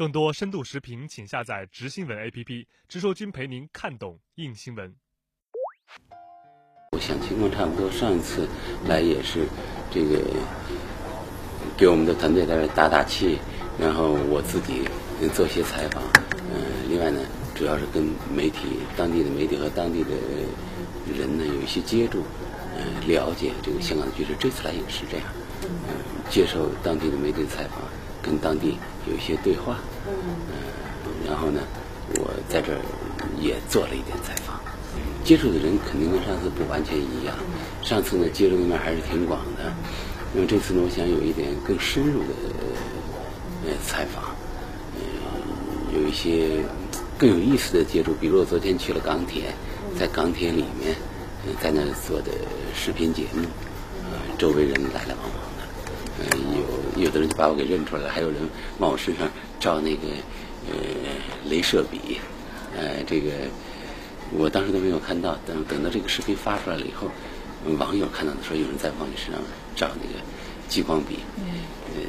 更多深度视频，请下载直新闻 APP，直说君陪您看懂硬新闻。我想情况差不多，上一次来也是这个给我们的团队在这打打气，然后我自己做些采访。嗯，另外呢，主要是跟媒体、当地的媒体和当地的人呢有一些接触，嗯，了解这个香港的局势。这次来也是这样，嗯，接受当地的媒体采访。跟当地有一些对话，嗯，然后呢，我在这儿也做了一点采访，接触的人肯定跟上次不完全一样，上次呢接触的面还是挺广的，那么这次呢，我想有一点更深入的呃采访，呃，有一些更有意思的接触，比如我昨天去了港铁，在港铁里面，在那做的视频节目，呃，周围人来来往往。有有的人就把我给认出来了，还有人往我身上照那个呃镭射笔，呃，这个我当时都没有看到，等等到这个视频发出来了以后，网友看到的时候，有人在往你身上照那个激光笔，嗯，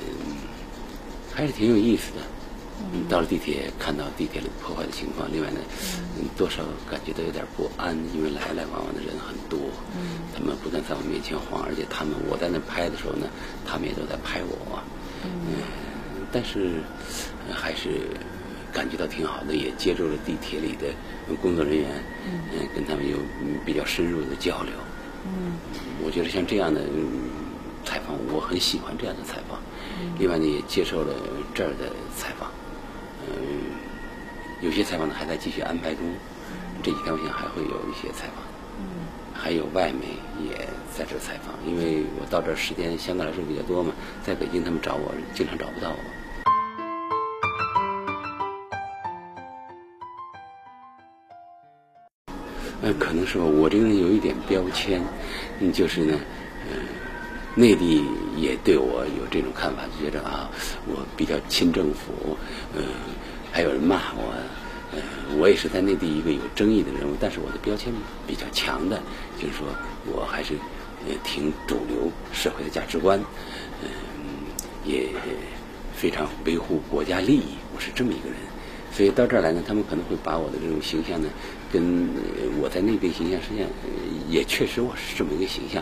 还是挺有意思的。到了地铁，看到地铁里破坏的情况，另外呢，多少感觉到有点不安，因为来来往往的人很多，他们不断在我面前晃，而且他们我在那拍的时候呢，他们也都在拍我，嗯，但是还是感觉到挺好的，也接触了地铁里的工作人员，嗯，跟他们有比较深入的交流，嗯，我觉得像这样的采访，我很喜欢这样的采访，另外呢，也接受了这儿的采访。有些采访呢还在继续安排中，这几天我想还会有一些采访，嗯，还有外媒也在这采访，因为我到这时间相对来说比较多嘛，在北京他们找我经常找不到我。呃，可能是吧，我这个人有一点标签，嗯，就是呢，嗯，内地也对我有这种看法，就觉得啊，我比较亲政府，嗯。还有人骂我，呃，我也是在内地一个有争议的人物，但是我的标签比较强的，就是说我还是呃挺主流社会的价值观，嗯，也非常维护国家利益，我是这么一个人。所以到这儿来呢，他们可能会把我的这种形象呢，跟我在内地形象实际上也确实我是这么一个形象。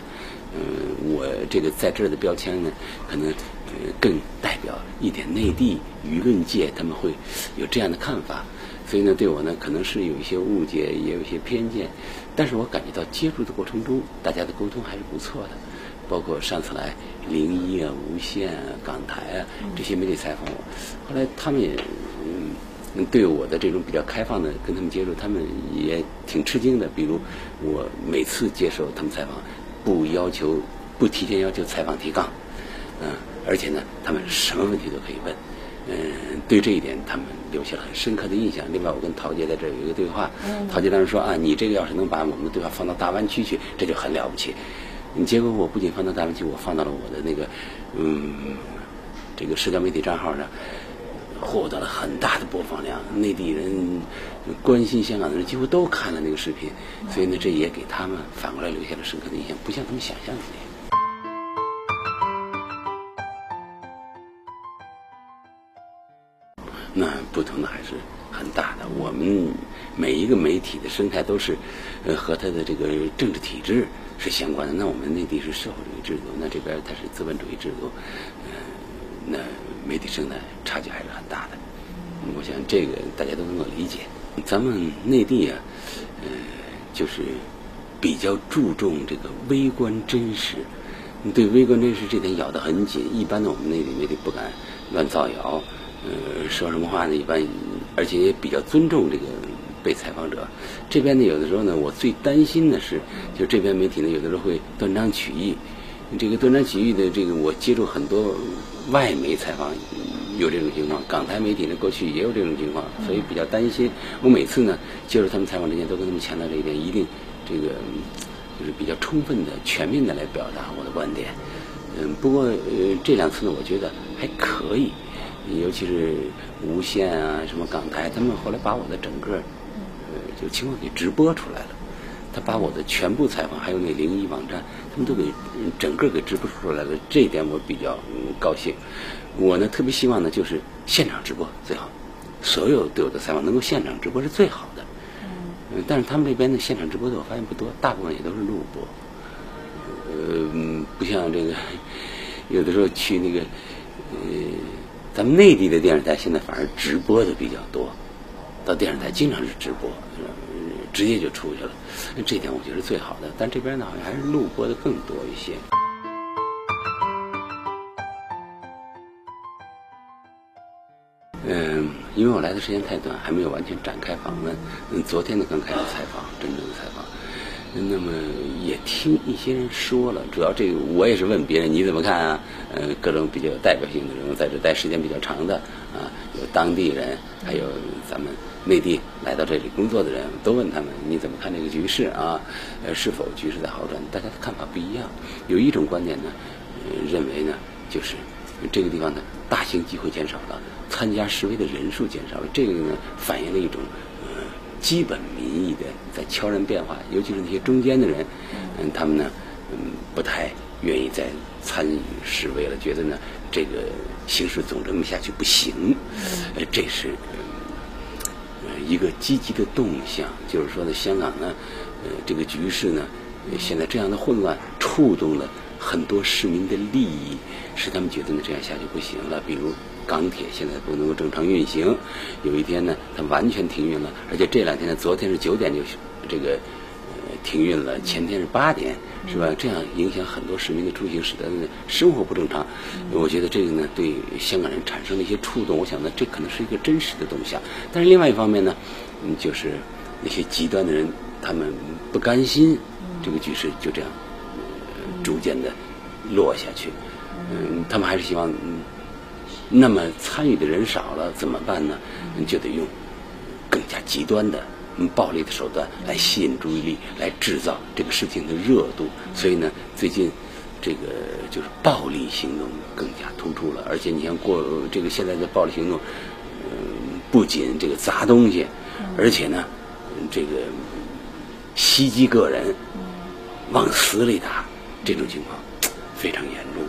嗯，我这个在这儿的标签呢，可能呃更代表一点内地舆论界他们会有这样的看法，所以呢，对我呢可能是有一些误解，也有一些偏见。但是我感觉到接触的过程中，大家的沟通还是不错的。包括上次来零一啊、无线啊、港台啊这些媒体采访我，后来他们也嗯对我的这种比较开放的跟他们接触，他们也挺吃惊的。比如我每次接受他们采访。不要求，不提前要求采访提纲，嗯，而且呢，他们什么问题都可以问，嗯，对这一点他们留下了很深刻的印象。另外，我跟陶杰在这有一个对话，陶杰当时说啊，你这个要是能把我们的对话放到大湾区去，这就很了不起。结果我不仅放到大湾区，我放到了我的那个嗯这个社交媒体账号上。获得了很大的播放量，内地人关心香港的人几乎都看了那个视频，所以呢，这也给他们反过来留下了深刻的印象，不像他们想象的那样。那不同的还是很大的。我们每一个媒体的生态都是，和它的这个政治体制是相关的。那我们内地是社会主义制度，那这边它是资本主义制度，嗯，那。媒体生态差距还是很大的，我想这个大家都能够理解。咱们内地啊，呃，就是比较注重这个微观真实，对微观真实这点咬得很紧。一般的我们内地媒体不敢乱造谣，呃，说什么话呢？一般，而且也比较尊重这个被采访者。这边呢，有的时候呢，我最担心的是，就这边媒体呢，有的时候会断章取义。这个断章取义的这个，我接触很多外媒采访，有这种情况。港台媒体呢，过去也有这种情况，所以比较担心。我每次呢接受他们采访之前，都跟他们强调这一点，一定这个就是比较充分的、全面的来表达我的观点。嗯，不过呃这两次呢，我觉得还可以，尤其是无线啊、什么港台，他们后来把我的整个呃就情况给直播出来了。他把我的全部采访，还有那零一网站，他们都给整个给直播出来了，这一点我比较高兴。我呢特别希望呢，就是现场直播最好，所有对我的采访能够现场直播是最好的。嗯，但是他们这边的现场直播的我发现不多，大部分也都是录播。呃，不像这个，有的时候去那个，呃，咱们内地的电视台现在反而直播的比较多，到电视台经常是直播，直接就出去了。这点我觉得是最好的，但这边呢好像还是录播的更多一些。嗯，因为我来的时间太短，还没有完全展开访问。昨天呢刚开始采访，真正的采访。那么也听一些人说了，主要这个我也是问别人你怎么看啊？呃，各种比较有代表性的人物在这待时间比较长的啊，有当地人，还有咱们内地来到这里工作的人，都问他们你怎么看这个局势啊？呃，是否局势在好转？大家的看法不一样。有一种观点呢，呃，认为呢，就是这个地方的大型集会减少了，参加示威的人数减少了，这个呢反映了一种。基本民意的在悄然变化，尤其是那些中间的人，嗯，他们呢，嗯，不太愿意再参与示威了，觉得呢，这个形势总这么下去不行，呃，这是呃一个积极的动向，就是说呢，香港呢，呃，这个局势呢，现在这样的混乱触动了很多市民的利益，使他们觉得呢，这样下去不行了，比如。港铁现在不能够正常运行，有一天呢，它完全停运了，而且这两天呢，昨天是九点就这个呃停运了，前天是八点，是吧？这样影响很多市民的出行，使得生活不正常。我觉得这个呢，对香港人产生了一些触动。我想呢，这可能是一个真实的动向。但是另外一方面呢，嗯，就是那些极端的人，他们不甘心这个局势就这样逐渐的落下去，嗯，他们还是希望。那么参与的人少了怎么办呢？就得用更加极端的、暴力的手段来吸引注意力，来制造这个事情的热度。所以呢，最近这个就是暴力行动更加突出了。而且你像过这个现在的暴力行动，嗯，不仅这个砸东西，而且呢，这个袭击个人、往死里打，这种情况非常严重。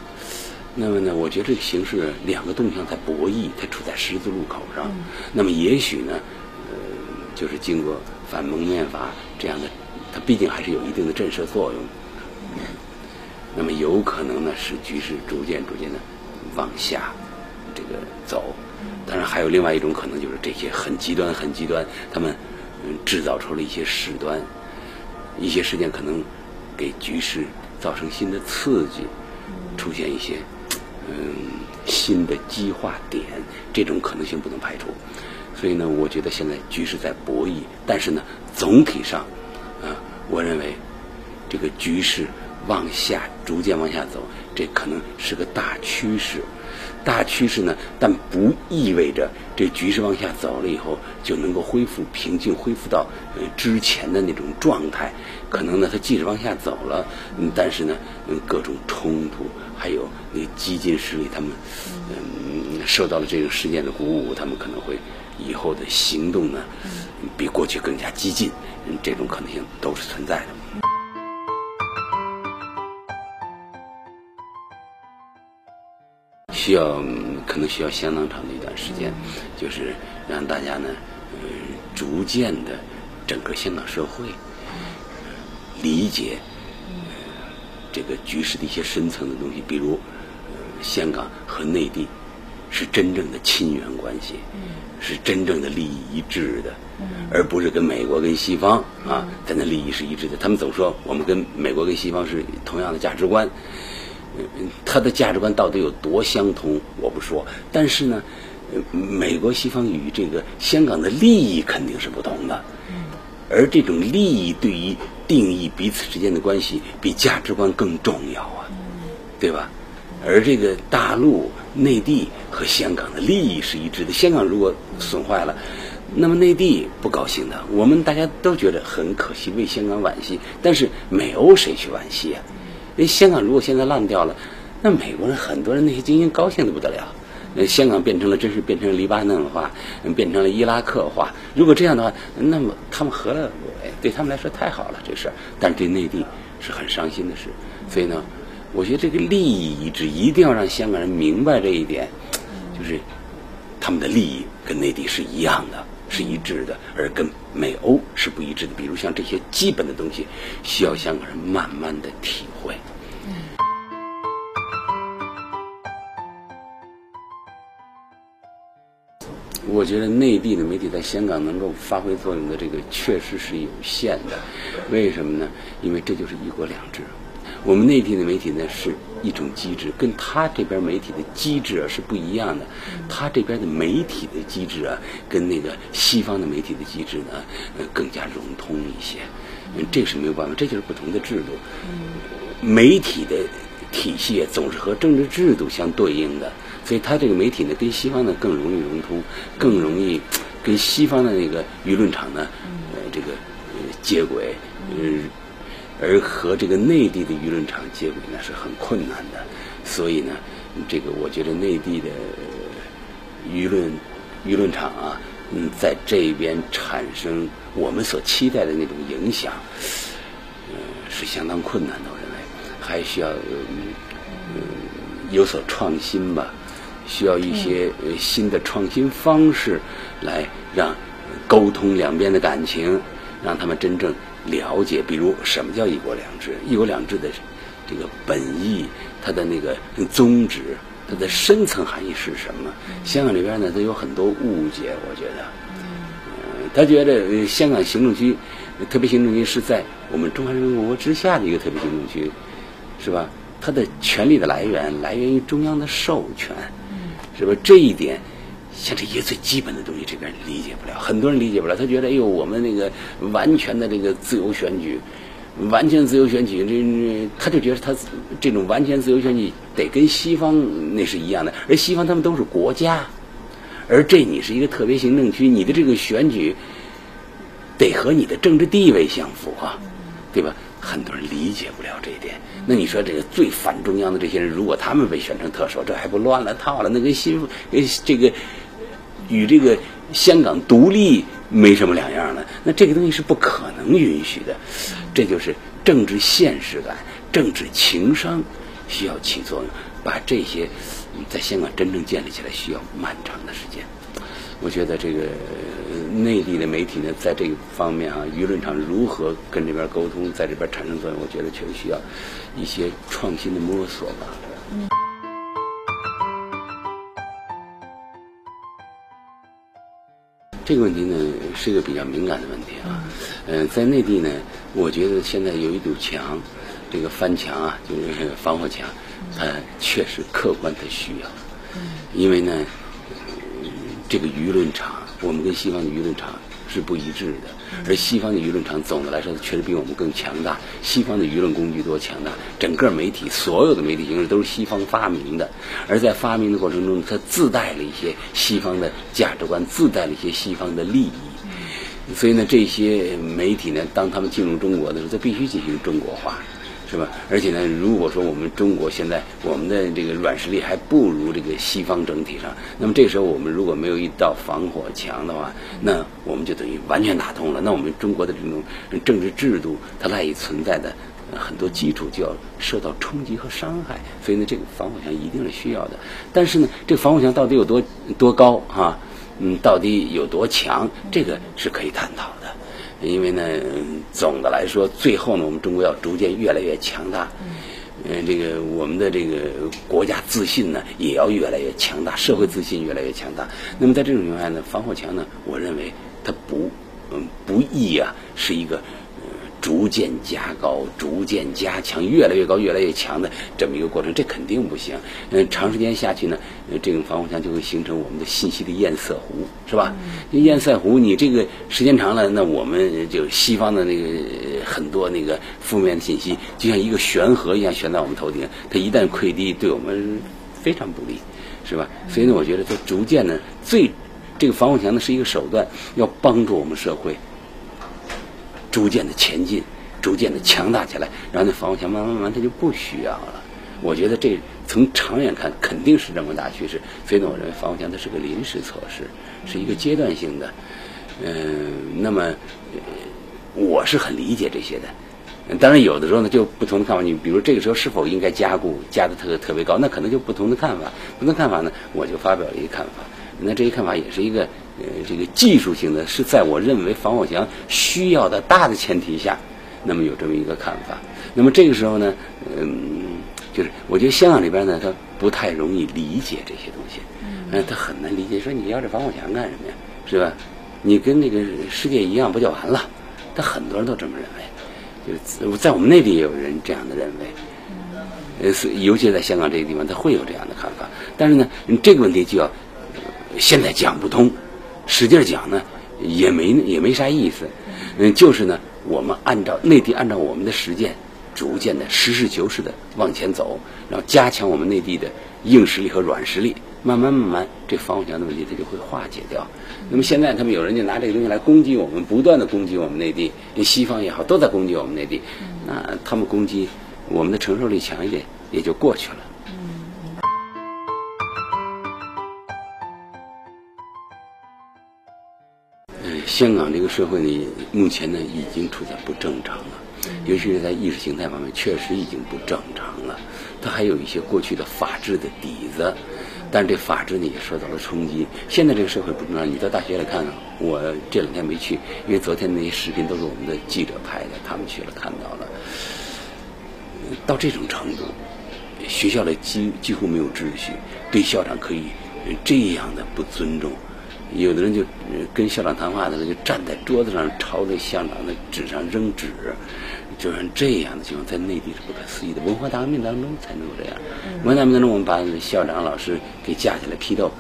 那么呢，我觉得这个形势两个动向在博弈，它处在十字路口上。那么也许呢，呃，就是经过反蒙面法这样的，它毕竟还是有一定的震慑作用。那么有可能呢，使局势逐渐逐渐的往下这个走。当然还有另外一种可能，就是这些很极端、很极端，他们制造出了一些事端，一些事件可能给局势造成新的刺激，出现一些。嗯，新的激化点，这种可能性不能排除。所以呢，我觉得现在局势在博弈，但是呢，总体上，啊，我认为这个局势往下逐渐往下走，这可能是个大趋势。大趋势呢，但不意味着这局势往下走了以后就能够恢复平静，恢复到呃之前的那种状态。可能呢，它即使往下走了，嗯，但是呢，嗯，各种冲突。还有那激进势力，他们嗯受到了这个事件的鼓舞，他们可能会以后的行动呢，比过去更加激进，这种可能性都是存在的。需要可能需要相当长的一段时间，就是让大家呢，呃，逐渐的整个香港社会理解。这个局势的一些深层的东西，比如，香港和内地是真正的亲缘关系，是真正的利益一致的，而不是跟美国跟西方啊，在那利益是一致的。他们总说我们跟美国跟西方是同样的价值观，他的价值观到底有多相同，我不说。但是呢，美国西方与这个香港的利益肯定是不同的，而这种利益对于。定义彼此之间的关系比价值观更重要啊，对吧？而这个大陆、内地和香港的利益是一致的。香港如果损坏了，那么内地不高兴的。我们大家都觉得很可惜，为香港惋惜。但是美欧谁去惋惜啊？因为香港如果现在烂掉了，那美国人很多人那些精英高兴的不得了。那香港变成了真是变成了黎巴嫩化，变成了伊拉克化。如果这样的话，那么他们何乐而不为？对他们来说太好了这事儿，但是对内地是很伤心的事。所以呢，我觉得这个利益一致，一定要让香港人明白这一点，就是他们的利益跟内地是一样的，是一致的，而跟美欧是不一致的。比如像这些基本的东西，需要香港人慢慢的体会。我觉得内地的媒体在香港能够发挥作用的这个确实是有限的，为什么呢？因为这就是一国两制。我们内地的媒体呢是一种机制，跟他这边媒体的机制啊是不一样的。他这边的媒体的机制啊，跟那个西方的媒体的机制呢，呃，更加融通一些。嗯，这是没有办法，这就是不同的制度。媒体的体系总是和政治制度相对应的。所以，他这个媒体呢，跟西方呢更容易融通，更容易跟西方的那个舆论场呢，呃，这个接轨，呃，而和这个内地的舆论场接轨呢是很困难的。所以呢，这个我觉得内地的舆论舆论场啊，嗯，在这边产生我们所期待的那种影响，呃，是相当困难的。我认为还需要嗯有所创新吧。需要一些呃新的创新方式，来让沟通两边的感情，让他们真正了解，比如什么叫一国两制，一国两制的这个本意，它的那个宗旨，它的深层含义是什么？香港这边呢，它有很多误解，我觉得，嗯，他觉得香港行政区特别行政区是在我们中华人民共和国之下的一个特别行政区，是吧？它的权力的来源来源于中央的授权。是吧？这一点，像这些最基本的东西，这边理解不了。很多人理解不了，他觉得，哎呦，我们那个完全的这个自由选举，完全自由选举，这他就觉得他这种完全自由选举得跟西方那是一样的。而西方他们都是国家，而这你是一个特别行政区，你的这个选举得和你的政治地位相符啊，对吧？很多人理解不了这一点。那你说这个最反中央的这些人，如果他们被选成特首，这还不乱了套了？那跟新跟这个与这个香港独立没什么两样了。那这个东西是不可能允许的。这就是政治现实感、政治情商需要起作用，把这些在香港真正建立起来需要漫长的时间。我觉得这个内地的媒体呢，在这个方面啊，舆论场如何跟这边沟通，在这边产生作用，我觉得确实需要一些创新的摸索吧。这个问题呢，是一个比较敏感的问题啊。嗯，在内地呢，我觉得现在有一堵墙，这个翻墙啊，就是防火墙，它确实客观的需要。因为呢。这个舆论场，我们跟西方的舆论场是不一致的，而西方的舆论场总的来说确实比我们更强大。西方的舆论工具多强大，整个媒体所有的媒体形式都是西方发明的，而在发明的过程中，它自带了一些西方的价值观，自带了一些西方的利益。所以呢，这些媒体呢，当他们进入中国的时候，它必须进行中国化。是吧？而且呢，如果说我们中国现在我们的这个软实力还不如这个西方整体上，那么这时候我们如果没有一道防火墙的话，那我们就等于完全打通了。那我们中国的这种政治制度，它赖以存在的很多基础就要受到冲击和伤害。所以呢，这个防火墙一定是需要的。但是呢，这个防火墙到底有多多高啊？嗯，到底有多强？这个是可以探讨的。因为呢，总的来说，最后呢，我们中国要逐渐越来越强大。嗯，这个我们的这个国家自信呢，也要越来越强大，社会自信越来越强大。那么在这种情况下呢，防火墙呢，我认为它不，嗯，不易啊，是一个。逐渐加高、逐渐加强、越来越高、越来越强的这么一个过程，这肯定不行。嗯，长时间下去呢，这个防火墙就会形成我们的信息的堰塞湖，是吧？堰塞湖，你这个时间长了，那我们就西方的那个很多那个负面的信息，就像一个悬河一样悬在我们头顶，它一旦溃堤，对我们非常不利，是吧？所以呢，我觉得它逐渐呢，最这个防火墙呢是一个手段，要帮助我们社会。逐渐的前进，逐渐的强大起来，然后那防火墙慢慢慢慢它就不需要了。我觉得这从长远看肯定是这么大趋势。所以呢，我认为防火墙它是个临时措施，是一个阶段性的。嗯，那么我是很理解这些的。当然，有的时候呢，就不同的看法。你比如这个时候是否应该加固，加的特特别高，那可能就不同的看法。不同的看法呢，我就发表了一个看法。那这一看法也是一个呃，这个技术性的，是在我认为防火墙需要的大的前提下，那么有这么一个看法。那么这个时候呢，嗯，就是我觉得香港这边呢，他不太容易理解这些东西，嗯，他很难理解。说你要这防火墙干什么呀？是吧？你跟那个世界一样不就完了？他很多人都这么认为。就在我们内地也有人这样的认为，呃，是尤其在香港这个地方，他会有这样的看法。但是呢，这个问题就要现在讲不通，使劲讲呢也没也没啥意思。嗯，就是呢，我们按照内地按照我们的实践，逐渐的实事求是的往前走，然后加强我们内地的硬实力和软实力，慢慢慢慢，这防火墙的问题它就会化解掉。那么现在他们有人就拿这个东西来攻击我们，不断的攻击我们内地，西方也好，都在攻击我们内地。那他们攻击我们的承受力强一点，也就过去了。香港这个社会呢，目前呢已经处在不正常了，尤其是在意识形态方面，确实已经不正常了。它还有一些过去的法治的底子。但是这法治呢也受到了冲击。现在这个社会不正常，你到大学来看看。我这两天没去，因为昨天那些视频都是我们的记者拍的，他们去了看到了。到这种程度，学校里几几乎没有秩序，对校长可以这样的不尊重。有的人就跟校长谈话的时候，就站在桌子上朝着校长的纸上扔纸。就是这样的情况，在内地是不可思议的。文化大革命当中才能够这样。文化大革命当中，我们把校长、老师给架起来批斗，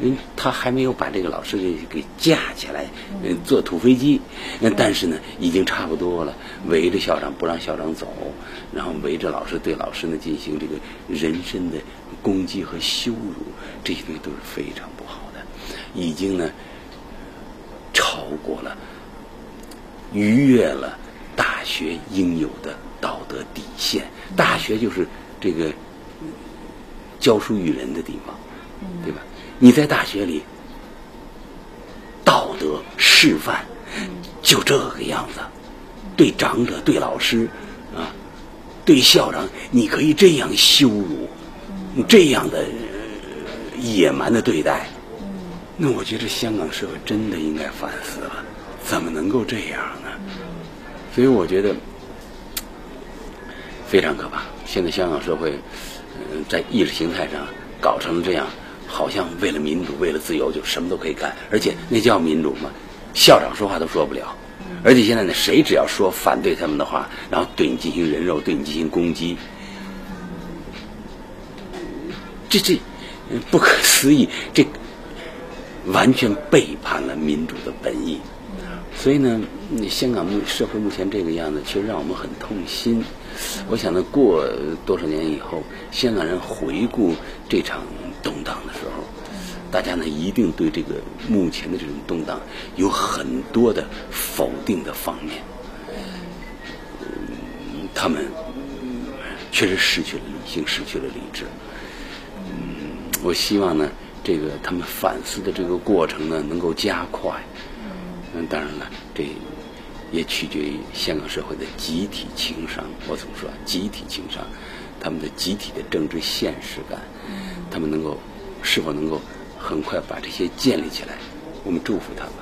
嗯，他还没有把这个老师给给架起来，嗯，坐土飞机。但是呢，已经差不多了。围着校长不让校长走，然后围着老师对老师呢进行这个人身的攻击和羞辱，这些东西都是非常已经呢超过了，逾越了。大学应有的道德底线，大学就是这个教书育人的地方，对吧？你在大学里道德示范就这个样子，对长者、对老师啊、对校长，你可以这样羞辱，这样的野蛮的对待，那我觉得香港社会真的应该反思了，怎么能够这样呢？所以我觉得非常可怕。现在香港社会，嗯，在意识形态上搞成这样，好像为了民主、为了自由，就什么都可以干。而且那叫民主吗？校长说话都说不了。而且现在呢，谁只要说反对他们的话，然后对你进行人肉，对你进行攻击，这这不可思议，这完全背叛了民主的本意。所以呢，香港目社会目前这个样子，其实让我们很痛心。我想呢，过多少年以后，香港人回顾这场动荡的时候，大家呢一定对这个目前的这种动荡有很多的否定的方面。他们确实失去了理性，失去了理智。嗯，我希望呢，这个他们反思的这个过程呢，能够加快。嗯，当然了，这也取决于香港社会的集体情商。我总说集体情商，他们的集体的政治现实感，他们能够是否能够很快把这些建立起来？我们祝福他们。